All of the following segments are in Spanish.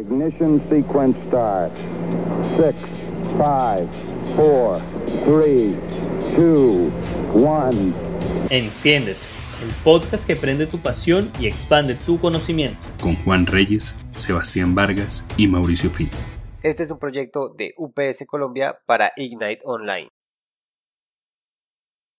Ignition sequence start. Six, five, four, three, two, one. Enciéndete, el podcast que prende tu pasión y expande tu conocimiento. Con Juan Reyes, Sebastián Vargas y Mauricio Fino. Este es un proyecto de UPS Colombia para Ignite Online.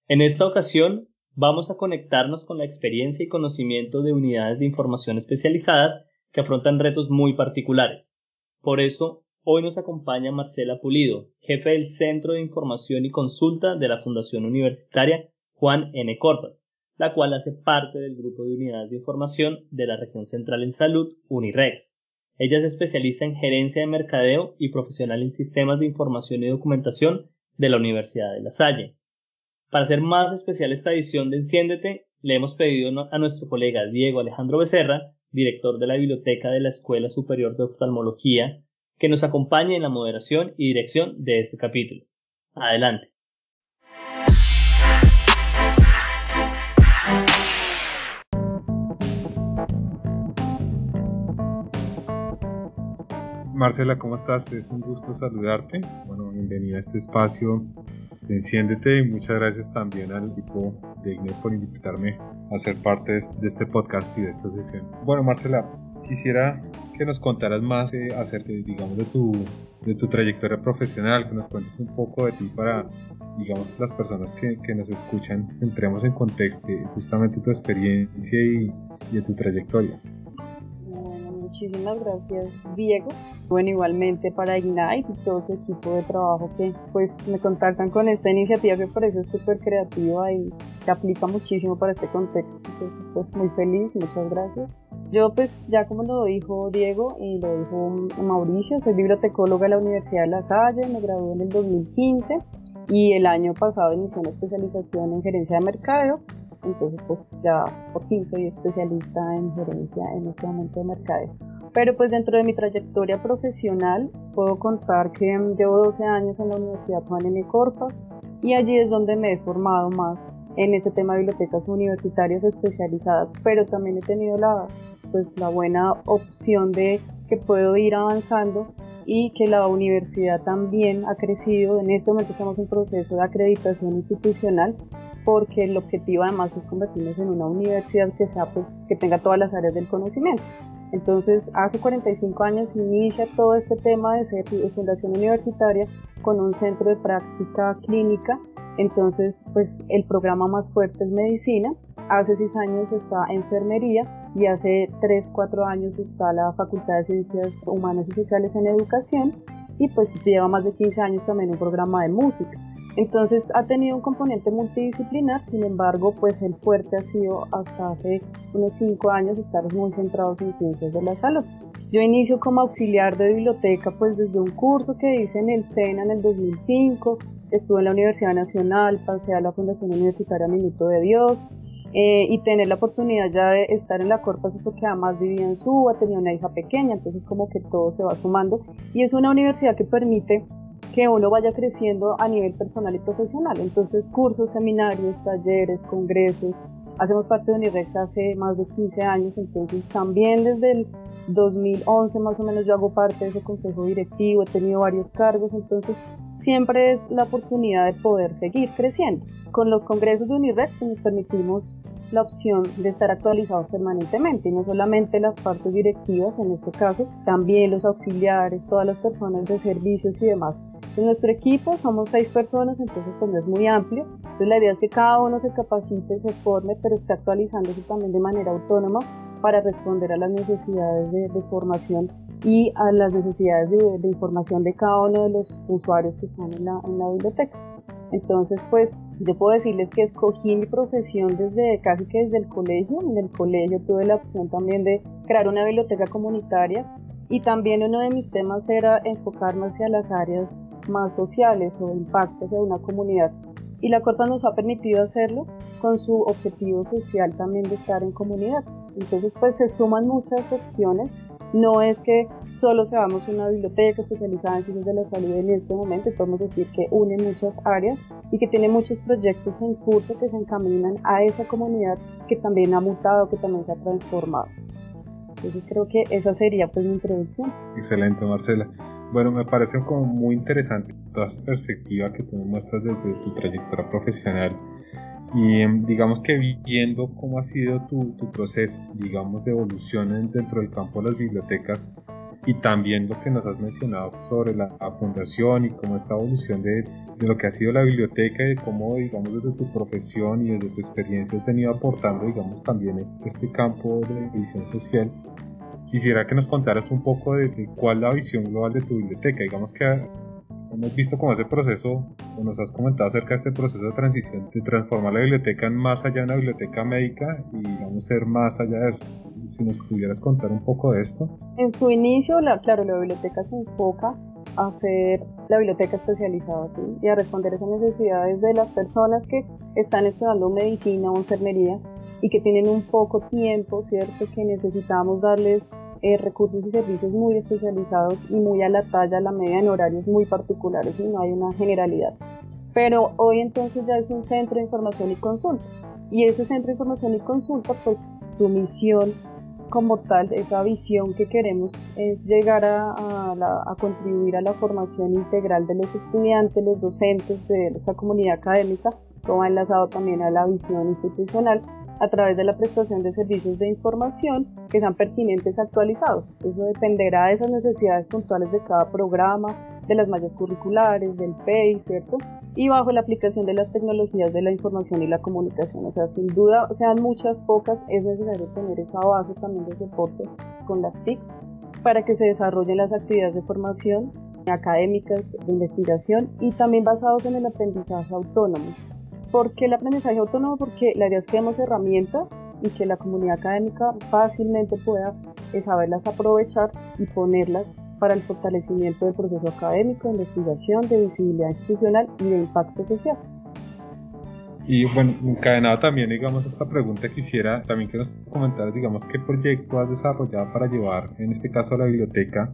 En esta ocasión vamos a conectarnos con la experiencia y conocimiento de unidades de información especializadas que afrontan retos muy particulares. Por eso, hoy nos acompaña Marcela Pulido, jefe del Centro de Información y Consulta de la Fundación Universitaria Juan N. Corpas, la cual hace parte del grupo de unidades de información de la región central en salud Unirex. Ella es especialista en gerencia de mercadeo y profesional en sistemas de información y documentación de la Universidad de La Salle. Para hacer más especial esta edición de Enciéndete, le hemos pedido a nuestro colega Diego Alejandro Becerra director de la Biblioteca de la Escuela Superior de Oftalmología, que nos acompañe en la moderación y dirección de este capítulo. Adelante. Marcela, ¿cómo estás? Es un gusto saludarte. Bueno, bienvenida a este espacio Enciéndete y muchas gracias también al equipo de IGNE por invitarme a ser parte de este podcast y de esta sesión. Bueno, Marcela, quisiera que nos contaras más eh, acerca, digamos, de tu, de tu trayectoria profesional, que nos cuentes un poco de ti para, digamos, las personas que, que nos escuchan entremos en contexto justamente tu experiencia y, y de tu trayectoria. Muchísimas gracias, Diego bueno, igualmente para Ignite y todo su equipo de trabajo que pues me contactan con esta iniciativa que parece súper creativa y que aplica muchísimo para este contexto. Entonces, pues muy feliz, muchas gracias. Yo pues ya como lo dijo Diego y lo dijo Mauricio, soy bibliotecóloga de la Universidad de La Salle, me gradué en el 2015 y el año pasado inicié una especialización en gerencia de mercadeo. Entonces pues ya por fin soy especialista en gerencia en este momento de mercadeo. Pero pues dentro de mi trayectoria profesional puedo contar que llevo 12 años en la Universidad Juan N. Corpas y allí es donde me he formado más en este tema de bibliotecas universitarias especializadas, pero también he tenido la, pues, la buena opción de que puedo ir avanzando y que la universidad también ha crecido. En este momento estamos en proceso de acreditación institucional porque el objetivo además es convertirnos en una universidad que sea pues que tenga todas las áreas del conocimiento. Entonces, hace 45 años inicia todo este tema de ser fundación universitaria con un centro de práctica clínica. Entonces, pues el programa más fuerte es medicina. Hace 6 años está enfermería y hace 3, 4 años está la Facultad de Ciencias Humanas y Sociales en Educación y pues lleva más de 15 años también un programa de música. Entonces ha tenido un componente multidisciplinar, sin embargo, pues el fuerte ha sido hasta hace unos cinco años estar muy centrados en ciencias de la salud. Yo inicio como auxiliar de biblioteca pues desde un curso que hice en el SENA en el 2005, estuve en la Universidad Nacional, pasé a la Fundación Universitaria Minuto de Dios, eh, y tener la oportunidad ya de estar en la Corpas es porque además vivía en Suba, tenía una hija pequeña, entonces como que todo se va sumando y es una universidad que permite que uno vaya creciendo a nivel personal y profesional. Entonces, cursos, seminarios, talleres, congresos. Hacemos parte de Unirex hace más de 15 años, entonces también desde el 2011 más o menos yo hago parte de ese consejo directivo, he tenido varios cargos, entonces siempre es la oportunidad de poder seguir creciendo. Con los congresos de Unirex nos permitimos la opción de estar actualizados permanentemente y no solamente las partes directivas en este caso, también los auxiliares, todas las personas de servicios y demás en nuestro equipo somos seis personas, entonces pues no es muy amplio. Entonces la idea es que cada uno se capacite, se forme, pero esté actualizándose también de manera autónoma para responder a las necesidades de, formación y a las necesidades de, información de cada uno de los usuarios que están en la, en la biblioteca. Entonces, pues yo puedo decirles que escogí mi profesión desde casi que desde el colegio. En el colegio tuve la opción también de crear una biblioteca comunitaria y también uno de mis temas era enfocarme hacia las áreas más sociales o impactos de una comunidad. Y la Corta nos ha permitido hacerlo con su objetivo social también de estar en comunidad. Entonces pues se suman muchas opciones. No es que solo seamos una biblioteca especializada en ciencias de la salud en este momento, podemos decir que une muchas áreas y que tiene muchos proyectos en curso que se encaminan a esa comunidad que también ha mutado, que también se ha transformado. Entonces creo que esa sería pues mi introducción. Excelente, Marcela. Bueno, me parece como muy interesante toda esa perspectiva que tú me muestras desde tu trayectoria profesional y em, digamos que viendo cómo ha sido tu, tu proceso, digamos, de evolución dentro del campo de las bibliotecas y también lo que nos has mencionado sobre la, fundación y cómo esta evolución de, de, lo que ha sido la biblioteca y cómo, digamos, desde tu profesión y desde tu experiencia has venido aportando, digamos, también este campo de visión social. Quisiera que nos contaras un poco de, de cuál es la visión global de tu biblioteca. Digamos que hemos visto cómo ese proceso, o nos has comentado acerca de este proceso de transición, de transformar la biblioteca en más allá de una biblioteca médica y vamos a ser más allá de eso. Si nos pudieras contar un poco de esto. En su inicio, la, claro, la biblioteca se enfoca a ser la biblioteca especializada y a responder esas necesidades de las personas que están estudiando medicina o enfermería y que tienen un poco tiempo, ¿cierto? Que necesitamos darles eh, recursos y servicios muy especializados y muy a la talla, a la media en horarios muy particulares y no hay una generalidad. Pero hoy entonces ya es un centro de información y consulta. Y ese centro de información y consulta, pues su misión como tal, esa visión que queremos es llegar a, a, contribuir a la formación integral de los estudiantes, los docentes de esa comunidad académica, ha enlazado también a la visión institucional a través de la prestación de servicios de información que sean pertinentes actualizados. Eso dependerá de esas necesidades puntuales de cada programa, de las mallas curriculares, del PEI, ¿cierto? Y bajo la aplicación de las tecnologías de la información y la comunicación. O sea, sin duda, sean muchas, pocas, es necesario tener esa base también de soporte con las TICs para que se desarrollen las actividades de formación académicas, de investigación y también basados en el aprendizaje autónomo. ¿Por qué el aprendizaje autónomo? Porque la idea es que demos herramientas y que la comunidad académica fácilmente pueda eh, saberlas aprovechar y ponerlas para el fortalecimiento del proceso académico, de investigación, de visibilidad institucional y de impacto social. Y bueno, encadenado también, digamos, esta pregunta, quisiera también que nos comentaras, digamos, qué proyecto has desarrollado para llevar, en este caso, a la biblioteca,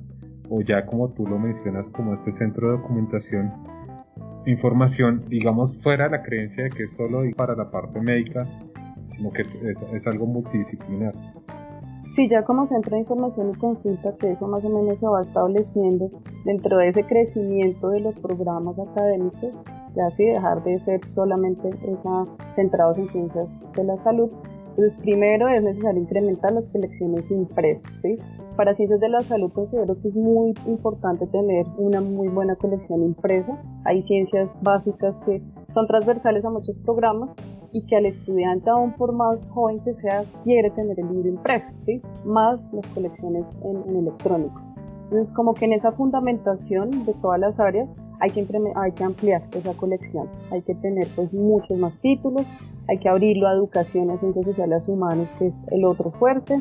o ya como tú lo mencionas, como este centro de documentación, información, digamos, fuera la creencia de que es solo para la parte médica, sino que es, algo multidisciplinar. Sí, ya como centro de información y consulta, que eso más o menos se va estableciendo dentro de ese crecimiento de los programas académicos, ya así dejar de ser solamente esa, centrados en ciencias de la salud. Entonces, primero es necesario incrementar las colecciones impresas, ¿sí? Para ciencias de la salud considero que es muy importante tener una muy buena colección impresa. Hay ciencias básicas que son transversales a muchos programas y que al estudiante, aún por más joven que sea, quiere tener el libro impreso, más las colecciones en, electrónico. Entonces, como que en esa fundamentación de todas las áreas hay que, hay que ampliar esa colección, hay que tener pues muchos más títulos, hay que abrirlo a educación, a ciencias sociales humanas, que es el otro fuerte,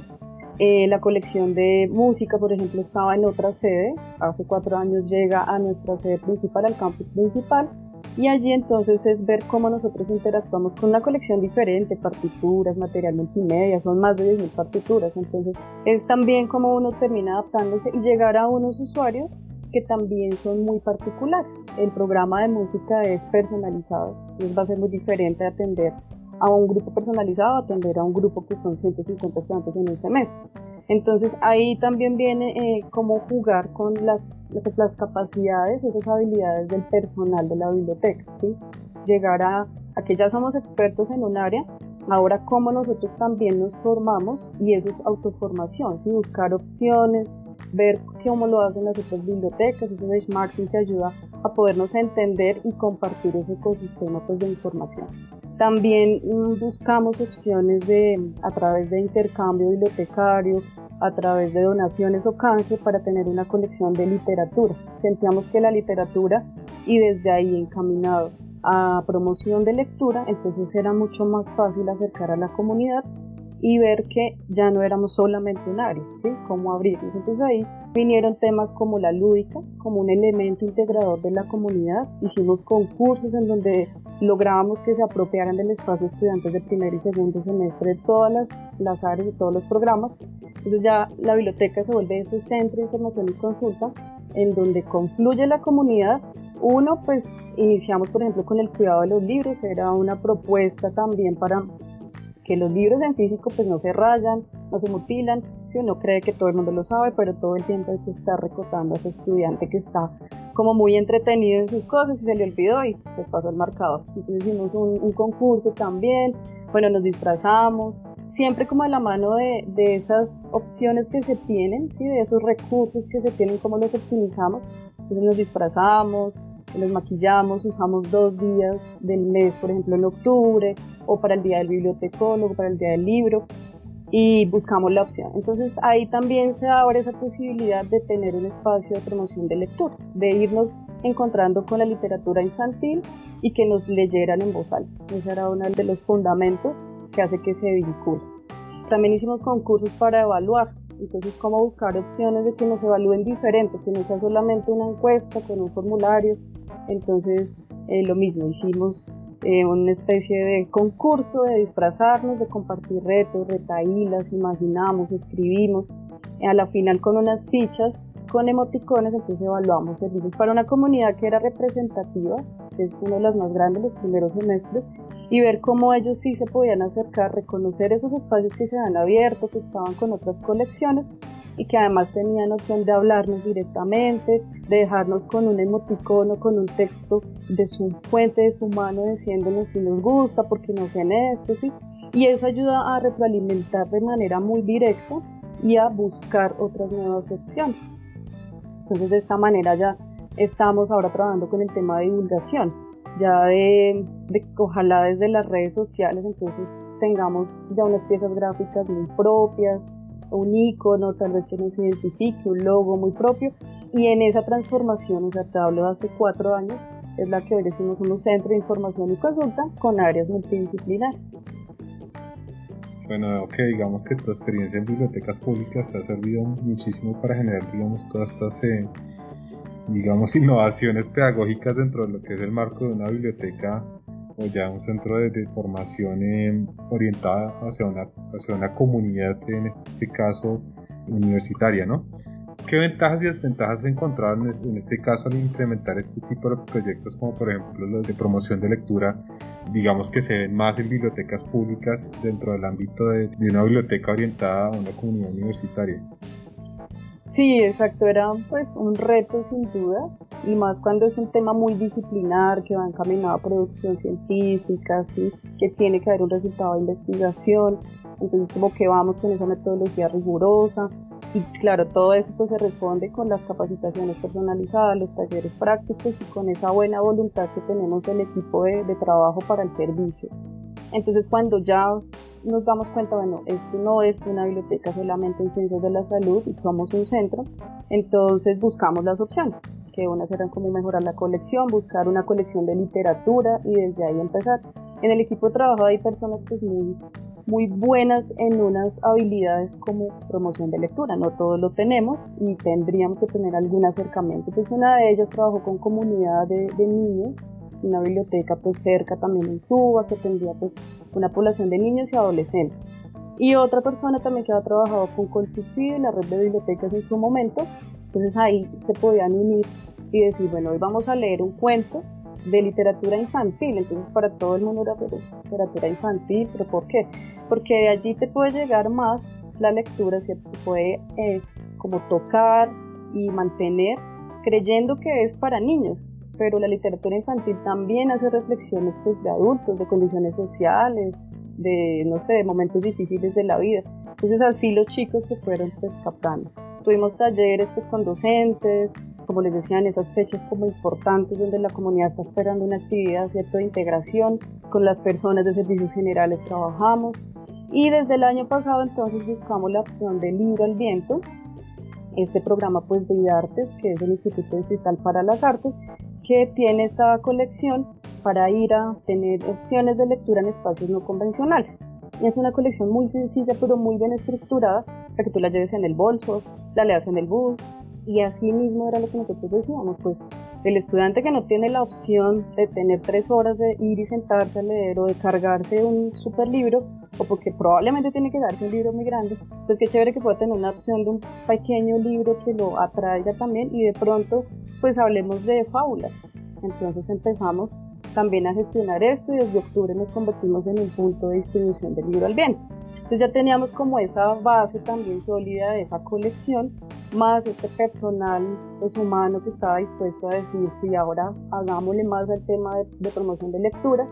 eh, la colección de música, por ejemplo, estaba en otra sede. Hace cuatro años llega a nuestra sede principal, al campus principal. Y allí entonces es ver cómo nosotros interactuamos con una colección diferente, partituras, material multimedia, son más de 10.000 partituras. Entonces es también como uno termina adaptándose y llegar a unos usuarios que también son muy particulares. El programa de música es personalizado, entonces va a ser muy diferente atender a un grupo personalizado, atender a un grupo que son 150 estudiantes en un semestre. Entonces ahí también viene eh, cómo jugar con las, las capacidades, esas habilidades del personal de la biblioteca. Llegar a, a que ya somos expertos en un área, ahora cómo nosotros también nos formamos y eso es autoformación, ¿sí? buscar opciones, ver cómo lo hacen las otras bibliotecas, ese benchmarking que ayuda a podernos entender y compartir ese ecosistema pues, de información. También mm, buscamos opciones de, a través de intercambio bibliotecario, a través de donaciones o canje para tener una colección de literatura. Sentíamos que la literatura y desde ahí encaminado a promoción de lectura, entonces era mucho más fácil acercar a la comunidad y ver que ya no éramos solamente un área, ¿sí? Cómo abrirnos. Entonces ahí vinieron temas como la lúdica, como un elemento integrador de la comunidad. Hicimos concursos en donde lográbamos que se apropiaran del espacio estudiantes de primer y segundo semestre de todas las, las áreas, de todos los programas. Entonces ya la biblioteca se vuelve ese centro de información y consulta en donde confluye la comunidad uno, pues iniciamos, por ejemplo, con el cuidado de los libros, era una propuesta también para que los libros en físico pues no se rayan, no se mutilan, Si uno cree que todo el mundo lo sabe, pero todo el tiempo hay que estar recotando a ese estudiante que está como muy entretenido en sus cosas y se le olvidó y pues pasó el marcador. Entonces hicimos un, concurso también, bueno, nos disfrazamos, siempre como de la mano de, de, esas opciones que se tienen, ¿sí? de esos recursos que se tienen, cómo los optimizamos. Entonces nos disfrazamos, nos maquillamos, usamos dos días del mes, por ejemplo en octubre, o para el día del bibliotecólogo, para el día del libro, y buscamos la opción. Entonces ahí también se abre esa posibilidad de tener un espacio de promoción de lectura, de irnos encontrando con la literatura infantil y que nos leyeran en voz alta. Ese era uno de los fundamentos que hace que se vincule. También hicimos concursos para evaluar, entonces cómo buscar opciones de que nos evalúen diferente, que no sea solamente una encuesta con un formulario. Entonces eh, lo mismo, hicimos eh, una especie de concurso de disfrazarnos, de compartir retos, retaílas, imaginamos, escribimos. A la final con unas fichas con emoticones, entonces evaluamos servicios para una comunidad que era representativa, es una de las más grandes los primeros semestres, y ver cómo ellos sí se podían acercar, reconocer esos espacios que se han abierto, que estaban con otras colecciones y que además tenían opción de hablarnos directamente, de dejarnos con un emoticono, con un texto de su fuente, de su mano, diciéndonos si nos gusta, porque no sean esto, ¿sí? Y eso ayuda a retroalimentar de manera muy directa y a buscar otras nuevas opciones. Entonces de esta manera ya estamos ahora trabajando con el tema de divulgación, ya de, ojalá desde las redes sociales entonces tengamos ya unas piezas gráficas muy propias, un icono tal vez que nos identifique, un logo muy propio y en esa transformación, o sea, te hablo de hace cuatro años, es la que hoy decimos un centro de información y consulta con áreas multidisciplinarias. Bueno, que digamos que tu experiencia en bibliotecas públicas ha servido muchísimo para generar, digamos, todas estas, eh, digamos, innovaciones pedagógicas dentro de lo que es el marco de una biblioteca o ya un centro de, formación eh, orientada hacia una, hacia una comunidad, en este caso universitaria, ¿no? ¿Qué ventajas y desventajas se encontraron en este caso al implementar este tipo de proyectos como por ejemplo los de promoción de lectura, digamos que se ven más en bibliotecas públicas dentro del ámbito de, una biblioteca orientada a una comunidad universitaria? Sí, exacto, era pues un reto sin duda y más cuando es un tema muy disciplinar que va encaminado a producción científica, ¿sí? que tiene que haber un resultado de investigación, entonces como que vamos con esa metodología rigurosa, y claro, todo eso pues se responde con las capacitaciones personalizadas, los talleres prácticos y con esa buena voluntad que tenemos el equipo de, de trabajo para el servicio. Entonces cuando ya nos damos cuenta, bueno, esto no es una biblioteca solamente en ciencias de la salud, somos un centro, entonces buscamos las opciones, que unas eran como mejorar la colección, buscar una colección de literatura y desde ahí empezar. En el equipo de trabajo hay personas pues muy muy buenas en unas habilidades como promoción de lectura. No todos lo tenemos y tendríamos que tener algún acercamiento. Entonces una de ellas trabajó con comunidad de, niños, una biblioteca pues cerca también en Suba, que tendría pues una población de niños y adolescentes. Y otra persona también que ha trabajado con Colsubsidio, la red de bibliotecas en su momento. Entonces ahí se podían unir y decir, bueno, hoy vamos a leer un cuento de literatura infantil, entonces para todo el mundo era literatura infantil, pero ¿por qué? Porque de allí te puede llegar más la lectura, ¿cierto? Te puede eh, como tocar y mantener creyendo que es para niños, pero la literatura infantil también hace reflexiones pues, de adultos, de condiciones sociales, de, no sé, de momentos difíciles de la vida. Entonces así los chicos se fueron pues captando. Tuvimos talleres pues con docentes, como les decía, en esas fechas como importantes donde la comunidad está esperando una actividad ¿cierto? de integración, con las personas de servicios generales trabajamos y desde el año pasado entonces buscamos la opción de Libro al Viento, este programa pues de IDARTES, que es el Instituto Digital para las Artes, que tiene esta colección para ir a tener opciones de lectura en espacios no convencionales. Y es una colección muy sencilla pero muy bien estructurada para que tú la lleves en el bolso, la leas en el bus, y así mismo era lo que nosotros decíamos, pues el estudiante que no tiene la opción de tener tres horas de ir y sentarse a leer o de cargarse un super libro, o porque probablemente tiene que darse un libro muy grande, pues qué chévere que pueda tener una opción de un pequeño libro que lo atraiga también y de pronto pues hablemos de fábulas. Entonces empezamos también a gestionar esto y desde octubre nos convertimos en un punto de distribución del libro al viento. Entonces ya teníamos como esa base también sólida de esa colección, más este personal pues, humano que estaba dispuesto a decir, sí, ahora hagámosle más al tema de, promoción de lectura,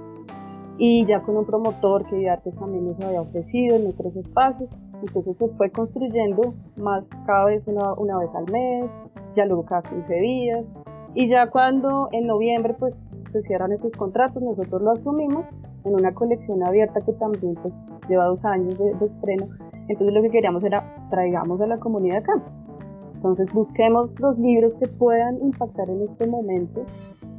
y ya con un promotor que Artes también nos había ofrecido en otros espacios, entonces se fue construyendo más cada vez una, una vez al mes, ya luego cada 15 días, y ya cuando en noviembre pues se cierran estos contratos, nosotros lo asumimos en una colección abierta que también pues lleva dos años de, estreno. Entonces lo que queríamos era traigamos a la comunidad acá. Entonces busquemos los libros que puedan impactar en este momento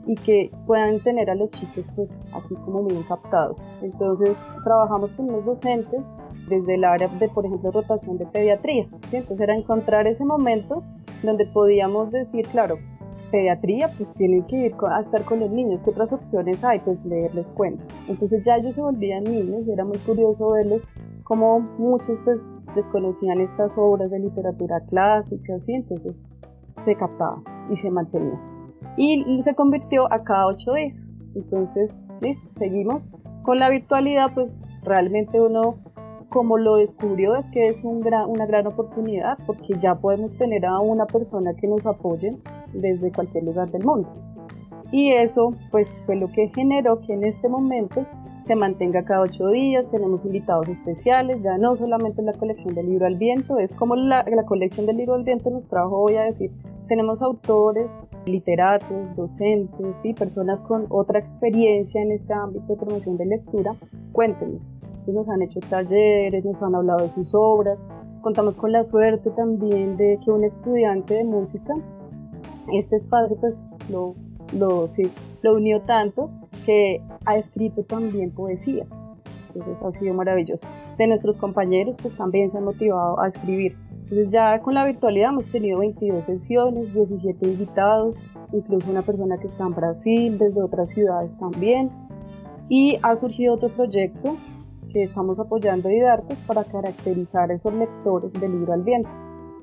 y que puedan tener a los chicos pues aquí como bien captados. Entonces trabajamos con los docentes desde el área de por ejemplo rotación de pediatría. Entonces era encontrar ese momento donde podíamos decir, claro, pediatría, pues tienen que ir a estar con los niños. ¿Qué otras opciones hay? Pues leerles cuentos. Entonces ya ellos se volvían niños y era muy curioso verlos como muchos pues desconocían estas obras de literatura clásica, ¿sí? entonces se captaba y se mantenía. Y se convirtió a cada ocho días. Entonces, listo, seguimos. Con la virtualidad, pues realmente uno como lo descubrió es que es un gran, una gran oportunidad porque ya podemos tener a una persona que nos apoye desde cualquier lugar del mundo. Y eso pues fue lo que generó que en este momento se mantenga cada ocho días, tenemos invitados especiales, ya no solamente la colección del libro al viento, es como la, la colección del libro al viento nos trajo hoy a decir, tenemos autores, literatos, docentes, y personas con otra experiencia en este ámbito de promoción de lectura, cuéntenos, nos han hecho talleres, nos han hablado de sus obras. Contamos con la suerte también de que un estudiante de música, este espacio pues lo, lo, unió tanto que ha escrito también poesía. Entonces ha sido maravilloso. De nuestros compañeros pues también se han motivado a escribir. Entonces ya con la virtualidad hemos tenido 22 sesiones, 17 invitados, incluso una persona que está en Brasil, desde otras ciudades también. Y ha surgido otro proyecto que estamos apoyando Didartes para caracterizar esos lectores del libro al viento.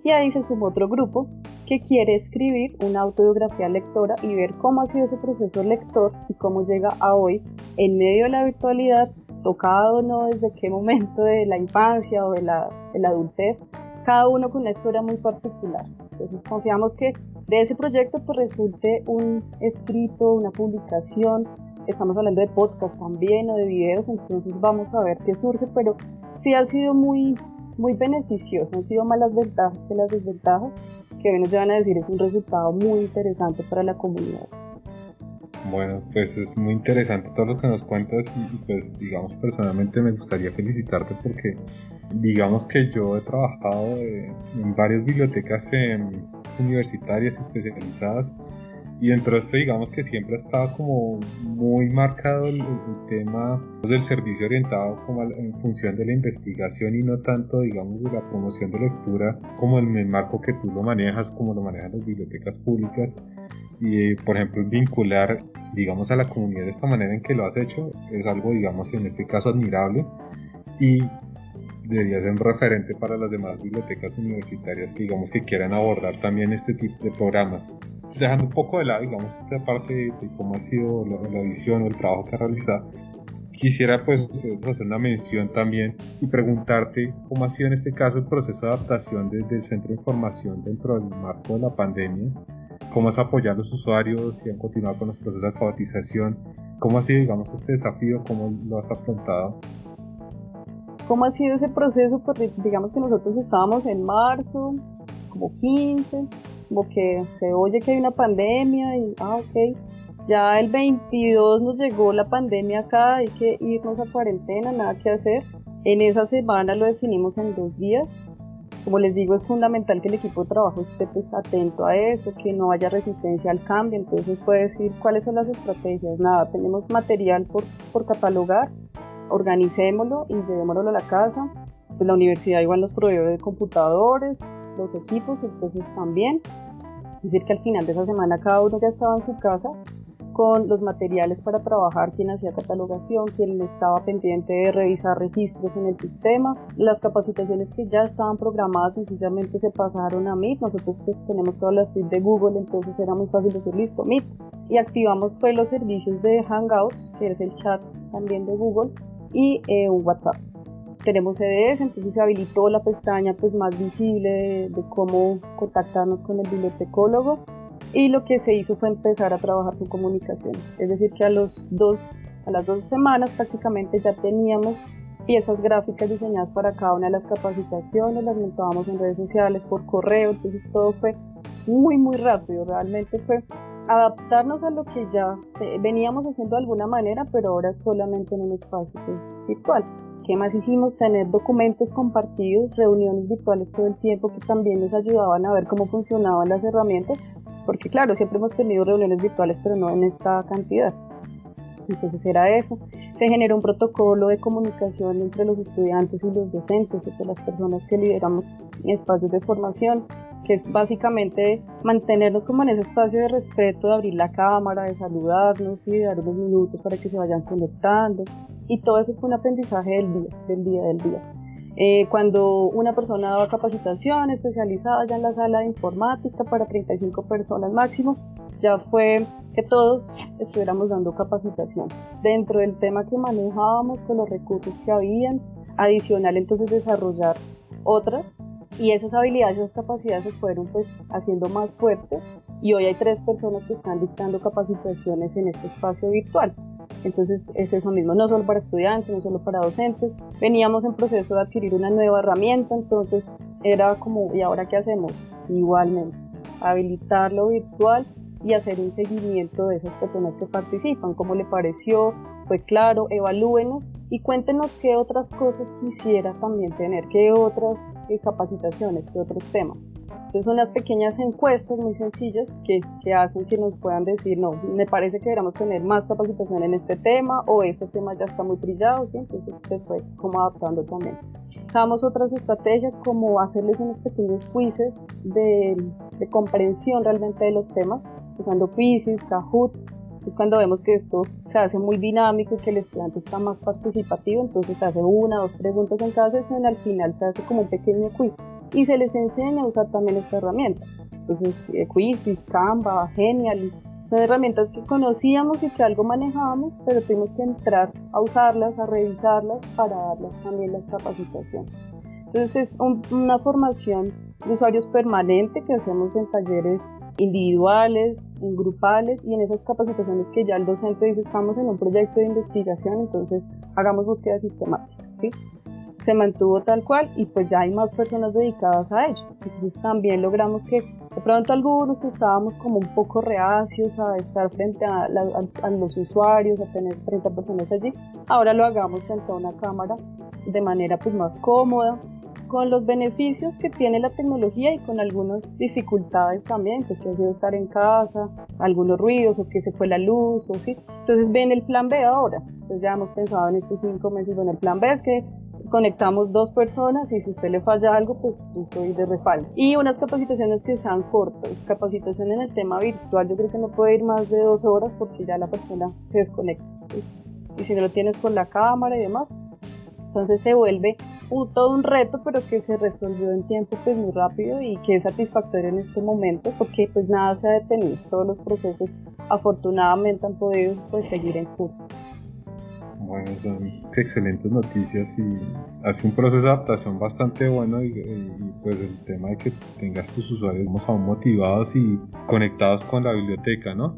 Y ahí se sumó otro grupo que quiere escribir una autobiografía lectora y ver cómo ha sido ese proceso lector y cómo llega a hoy en medio de la virtualidad, tocado no desde qué momento de la infancia o de la, de la adultez, cada uno con una historia muy particular. Entonces confiamos que de ese proyecto pues resulte un escrito, una publicación estamos hablando de podcast también o de videos, entonces vamos a ver qué surge, pero sí ha sido muy, muy beneficioso, han sido más las ventajas que las desventajas, que hoy nos van a decir es un resultado muy interesante para la comunidad. Bueno, pues es muy interesante todo lo que nos cuentas y pues digamos personalmente me gustaría felicitarte porque digamos que yo he trabajado en varias bibliotecas universitarias especializadas y dentro de esto digamos que siempre ha estado como muy marcado el, tema del servicio orientado como en función de la investigación y no tanto digamos de la promoción de lectura como en el marco que tú lo manejas como lo manejan las bibliotecas públicas y por ejemplo vincular digamos a la comunidad de esta manera en que lo has hecho es algo digamos en este caso admirable y debería ser un referente para las demás bibliotecas universitarias que digamos que quieran abordar también este tipo de programas. Dejando un poco de lado, digamos, esta parte de, cómo ha sido la, visión o el trabajo que ha realizado, quisiera pues hacer una mención también y preguntarte cómo ha sido en este caso el proceso de adaptación desde el centro de información dentro del marco de la pandemia, cómo has apoyado a los usuarios y han continuado con los procesos de alfabetización, cómo ha sido, digamos, este desafío, cómo lo has afrontado. ¿Cómo ha sido ese proceso? Porque digamos que nosotros estábamos en marzo, como 15, como que se oye que hay una pandemia y, ah, ok, ya el 22 nos llegó la pandemia acá, hay que irnos a cuarentena, nada que hacer. En esa semana lo definimos en dos días. Como les digo, es fundamental que el equipo de trabajo esté pues, atento a eso, que no haya resistencia al cambio. Entonces puede decir cuáles son las estrategias. Nada, tenemos material por, por catalogar, organicémoslo y llevémoslo a la casa. Pues la universidad igual nos provee de computadores, los equipos, entonces también. Es decir, que al final de esa semana cada uno ya estaba en su casa con los materiales para trabajar, quien hacía catalogación, quien estaba pendiente de revisar registros en el sistema. Las capacitaciones que ya estaban programadas sencillamente se pasaron a Meet. Nosotros pues tenemos toda la suite de Google, entonces era muy fácil decir listo, Meet. Y activamos pues los servicios de Hangouts, que es el chat también de Google, y eh, un WhatsApp. tenemos CDS, entonces se habilitó la pestaña pues más visible de, de cómo contactarnos con el bibliotecólogo y lo que se hizo fue empezar a trabajar con comunicaciones. Es decir, que a, los dos, a las dos semanas prácticamente ya teníamos piezas gráficas diseñadas para cada una de las capacitaciones, las montábamos en redes sociales, por correo, entonces todo fue muy, muy rápido, realmente fue adaptarnos a lo que ya eh, veníamos haciendo de alguna manera, pero ahora solamente en un espacio pues, virtual. ¿Qué más hicimos? Tener documentos compartidos, reuniones virtuales todo el tiempo que también nos ayudaban a ver cómo funcionaban las herramientas, porque claro, siempre hemos tenido reuniones virtuales, pero no en esta cantidad. Entonces era eso. Se generó un protocolo de comunicación entre los estudiantes y los docentes, entre las personas que lideramos espacios de formación, que es básicamente mantenernos como en ese espacio de respeto, de abrir la cámara, de saludarnos y de dar unos minutos para que se vayan conectando. Y todo eso fue un aprendizaje del día, del día, del día. Eh, cuando una persona daba capacitación especializada ya en la sala de informática para 35 personas máximo, ya fue que todos estuviéramos dando capacitación dentro del tema que manejábamos con los recursos que habían, adicional entonces desarrollar otras y esas habilidades, esas capacidades se fueron pues haciendo más fuertes y hoy hay tres personas que están dictando capacitaciones en este espacio virtual. Entonces es eso mismo, no solo para estudiantes, no solo para docentes. Veníamos en proceso de adquirir una nueva herramienta, entonces era como, ¿y ahora qué hacemos? Igualmente, habilitar lo virtual y hacer un seguimiento de esas personas que participan, cómo le pareció, fue claro, evalúenos y cuéntenos qué otras cosas quisiera también tener, qué otras eh, capacitaciones, qué otros temas. Entonces unas pequeñas encuestas muy sencillas que, que, hacen que nos puedan decir, no, me parece que deberíamos tener más capacitación en este tema o este tema ya está muy brillado, ¿sí? entonces se fue como adaptando también. Usamos otras estrategias como hacerles unos pequeños quizzes de, de comprensión realmente de los temas usando Quizzes, Kahoot. Es cuando vemos que esto se hace muy dinámico y que el estudiante está más participativo, entonces se hace una, dos preguntas en cada sesión, al final se hace como un pequeño quiz y se les enseña a usar también esta herramienta. Entonces, eh, Quizzes, Canva, Genial, son herramientas que conocíamos y que algo manejábamos, pero tuvimos que entrar a usarlas, a revisarlas para darles también las capacitaciones. Entonces es una formación de usuarios permanente que hacemos en talleres individuales, en grupales y en esas capacitaciones que ya el docente dice estamos en un proyecto de investigación, entonces hagamos búsqueda sistemática, ¿sí? Se mantuvo tal cual y pues ya hay más personas dedicadas a ello. Entonces también logramos que de pronto algunos que estábamos como un poco reacios a estar frente a, a, los usuarios, a tener 30 personas allí, ahora lo hagamos frente a una cámara de manera pues más cómoda, con los beneficios que tiene la tecnología y con algunas dificultades también, pues que ha sido estar en casa, algunos ruidos o que se fue la luz o sí. Entonces ven el plan B ahora. Entonces ya hemos pensado en estos cinco meses, bueno, el plan B es que conectamos dos personas y si usted le falla algo, pues yo estoy de respaldo. Y unas capacitaciones que sean cortas. Capacitación en el tema virtual, yo creo que no puede ir más de dos horas porque ya la persona se desconecta. Y si no lo tienes con la cámara y demás, entonces se vuelve todo un reto, pero que se resolvió en tiempo pues muy rápido y que es satisfactorio en este momento porque pues nada se ha detenido, todos los procesos afortunadamente han podido pues seguir en curso. Bueno, son excelentes noticias y hace un proceso de adaptación bastante bueno y, y, pues el tema de que tengas tus usuarios aún motivados y conectados con la biblioteca, ¿no?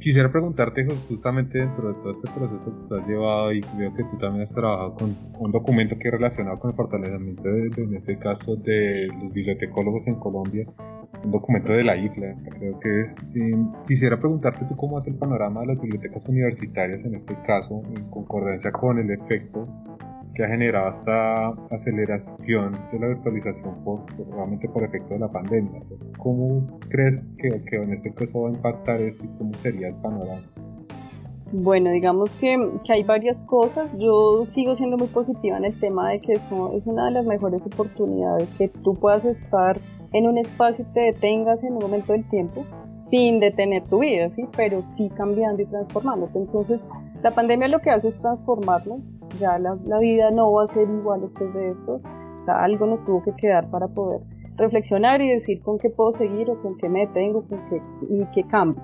Quisiera preguntarte justamente dentro de todo este proceso que tú has llevado y veo que tú también has trabajado con un documento que es relacionado con el fortalecimiento, de, en este caso, de los bibliotecólogos en Colombia, un documento de la IFLA, creo que es. quisiera preguntarte tú cómo es el panorama de las bibliotecas universitarias en este caso, en concordancia con el efecto que ha generado esta aceleración de la virtualización por, realmente por efecto de la pandemia. ¿Cómo crees que, que en este caso va a impactar esto y cómo sería el panorama? Bueno, digamos que, que, hay varias cosas. Yo sigo siendo muy positiva en el tema de que eso es una de las mejores oportunidades, que tú puedas estar en un espacio y te detengas en un momento del tiempo sin detener tu vida, ¿sí? pero sí cambiando y transformándote. Entonces, la pandemia lo que hace es transformarnos ya la, la, vida no va a ser igual después de esto, o sea, algo nos tuvo que quedar para poder reflexionar y decir con qué puedo seguir o con qué me detengo con qué, y qué cambio.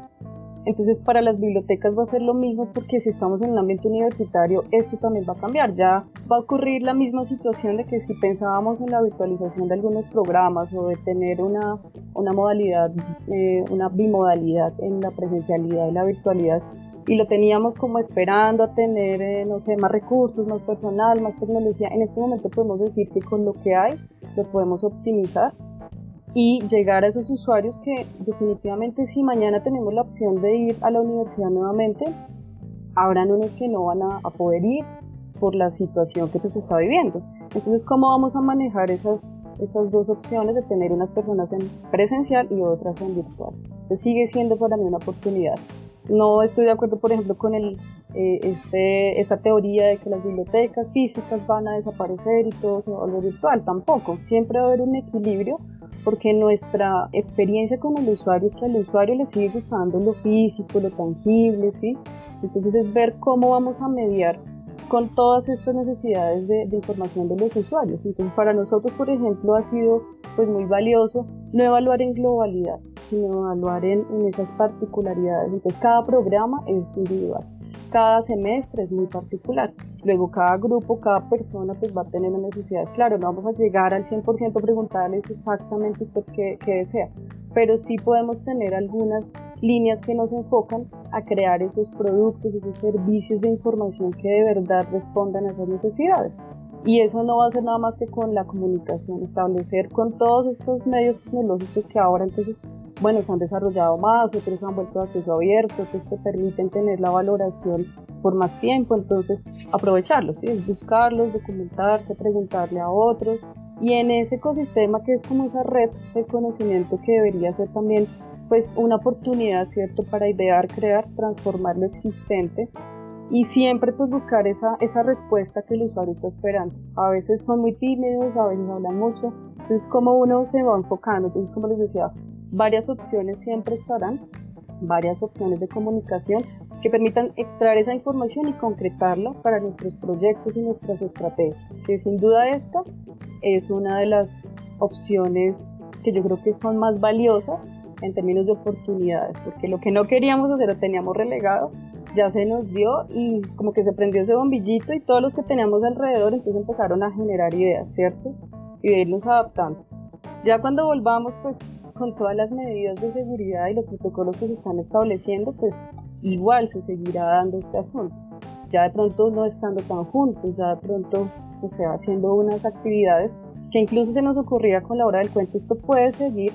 Entonces para las bibliotecas va a ser lo mismo porque si estamos en un ambiente universitario esto también va a cambiar. Ya va a ocurrir la misma situación de que si pensábamos en la virtualización de algunos programas o de tener una, una modalidad, eh, una bimodalidad en la presencialidad y la virtualidad, y lo teníamos como esperando a tener, eh, no sé, más recursos, más personal, más tecnología. En este momento podemos decir que con lo que hay lo podemos optimizar y llegar a esos usuarios que definitivamente si mañana tenemos la opción de ir a la universidad nuevamente, habrán unos que no van a, poder ir por la situación que se está viviendo. Entonces, ¿cómo vamos a manejar esas, esas dos opciones de tener unas personas en presencial y otras en virtual? Entonces, sigue siendo para mí una oportunidad. No estoy de acuerdo, por ejemplo, con el, eh, este, esta teoría de que las bibliotecas físicas van a desaparecer y todo se va virtual. Tampoco. Siempre va a haber un equilibrio porque nuestra experiencia con el usuario es que al usuario le sigue gustando lo físico, lo tangible, ¿sí? Entonces es ver cómo vamos a mediar con todas estas necesidades de, información de los usuarios. Entonces para nosotros, por ejemplo, ha sido pues muy valioso no evaluar en globalidad, sino evaluar en, en esas particularidades. Entonces cada programa es individual cada semestre es muy particular. Luego cada grupo, cada persona pues va a tener una necesidad. Claro, no vamos a llegar al 100% a preguntarles exactamente usted qué, qué desea, pero sí podemos tener algunas líneas que nos enfocan a crear esos productos, esos servicios de información que de verdad respondan a esas necesidades. Y eso no va a ser nada más que con la comunicación, establecer con todos estos medios tecnológicos que ahora entonces bueno, se han desarrollado más, otros han vuelto a acceso abierto, otros te permiten tener la valoración por más tiempo, entonces aprovecharlos, ¿sí? buscarlos, documentarse, preguntarle a otros y en ese ecosistema que es como esa red de conocimiento que debería ser también pues una oportunidad, ¿cierto?, para idear, crear, transformar lo existente y siempre pues buscar esa, esa respuesta que el usuario está esperando. A veces son muy tímidos, a veces hablan mucho, entonces como uno se va enfocando, entonces como les decía, varias opciones siempre estarán, varias opciones de comunicación que permitan extraer esa información y concretarla para nuestros proyectos y nuestras estrategias, que sin duda esta es una de las opciones que yo creo que son más valiosas en términos de oportunidades, porque lo que no queríamos hacer lo teníamos relegado, ya se nos dio y como que se prendió ese bombillito y todos los que teníamos alrededor entonces empezaron a generar ideas, ¿cierto? Y de irnos adaptando. Ya cuando volvamos, pues con todas las medidas de seguridad y los protocolos que se están estableciendo, pues igual se seguirá dando este asunto. Ya de pronto no estando tan juntos, ya de pronto, o sea, haciendo unas actividades que incluso se nos ocurría con la hora del cuento, esto puede seguir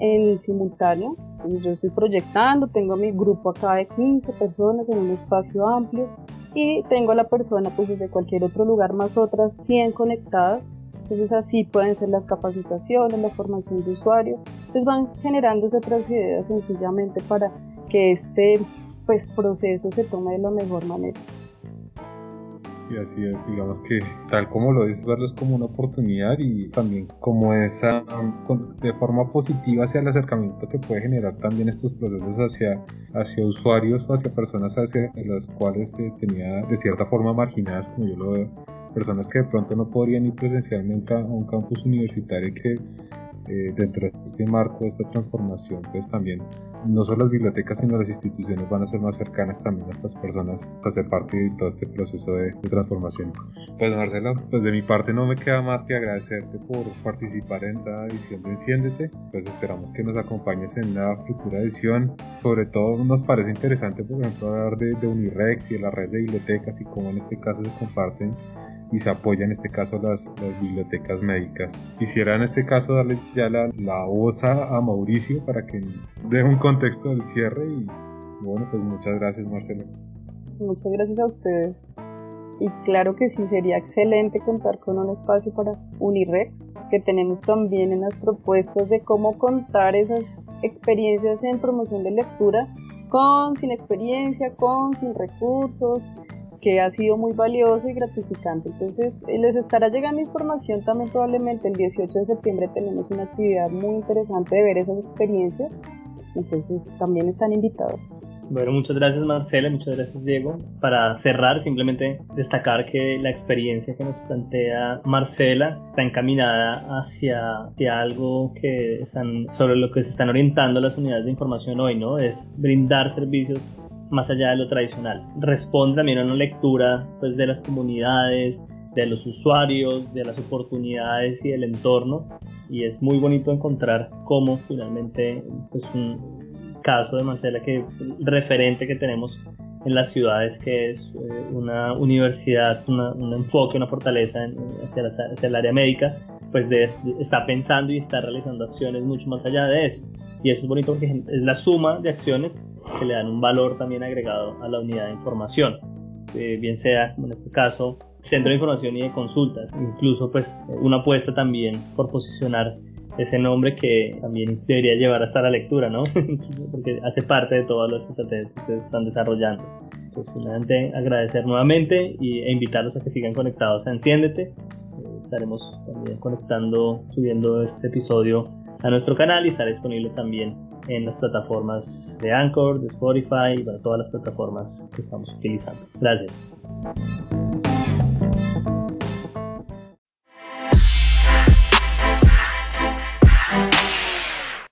en simultáneo. yo estoy proyectando, tengo mi grupo acá de 15 personas en un espacio amplio y tengo a la persona pues desde cualquier otro lugar más otras 100 conectadas entonces así pueden ser las capacitaciones, la formación de usuarios. Entonces van generándose otras ideas sencillamente para que este pues, proceso se tome de la mejor manera. Sí, así es, digamos que tal como lo dices, verlos como una oportunidad y también como esa, de forma positiva hacia el acercamiento que puede generar también estos procesos hacia, hacia usuarios o hacia personas hacia las cuales tenía de cierta forma marginadas, como yo lo veo. Personas que de pronto no podrían ir presencialmente a un campus universitario que eh, dentro de este marco de esta transformación, pues también no solo las bibliotecas sino las instituciones van a ser más cercanas también a estas personas a ser parte de todo este proceso de, transformación. Pues Marcelo, pues de mi parte no me queda más que agradecerte por participar en esta edición de Enciéndete, pues esperamos que nos acompañes en una futura edición, sobre todo nos parece interesante por ejemplo hablar de, de Unirex y de la red de bibliotecas y cómo en este caso se comparten y se apoya en este caso las, bibliotecas médicas. Quisiera en este caso darle ya la, la voz a, Mauricio para que dé un contexto del cierre y bueno, pues muchas gracias Marcelo. Muchas gracias a ustedes. Y claro que sí, sería excelente contar con un espacio para Unirex, que tenemos también en las propuestas de cómo contar esas experiencias en promoción de lectura con, sin experiencia, con, sin recursos, que ha sido muy valioso y gratificante. Entonces, eh, les estará llegando información también probablemente el 18 de septiembre tenemos una actividad muy interesante de ver esas experiencias. Entonces, también están invitados. Bueno, muchas gracias Marcela, muchas gracias Diego. Para cerrar, simplemente destacar que la experiencia que nos plantea Marcela está encaminada hacia, hacia algo que están, sobre lo que se están orientando las unidades de información hoy, ¿no? Es brindar servicios más allá de lo tradicional. Responde también a una lectura pues, de las comunidades, de los usuarios, de las oportunidades y del entorno. Y es muy bonito encontrar cómo finalmente pues, un caso de Marcela, que referente que tenemos en las ciudades, que es eh, una universidad, un enfoque, una fortaleza hacia, hacia, el área médica, pues está pensando y está realizando acciones mucho más allá de eso. Y eso es bonito porque es la suma de acciones que le dan un valor también agregado a la unidad de información. Eh, bien sea, como en este caso, centro de información y de consultas. Incluso pues una apuesta también por posicionar ese nombre que también debería llevar hasta la lectura, ¿no? Porque hace parte de todas las estrategias que ustedes están desarrollando. Entonces, finalmente, agradecer nuevamente y, e invitarlos a que sigan conectados a Enciéndete. Eh, estaremos también conectando, subiendo este episodio a nuestro canal y estará disponible también en las plataformas de Anchor, de Spotify para todas las plataformas que estamos utilizando. Gracias.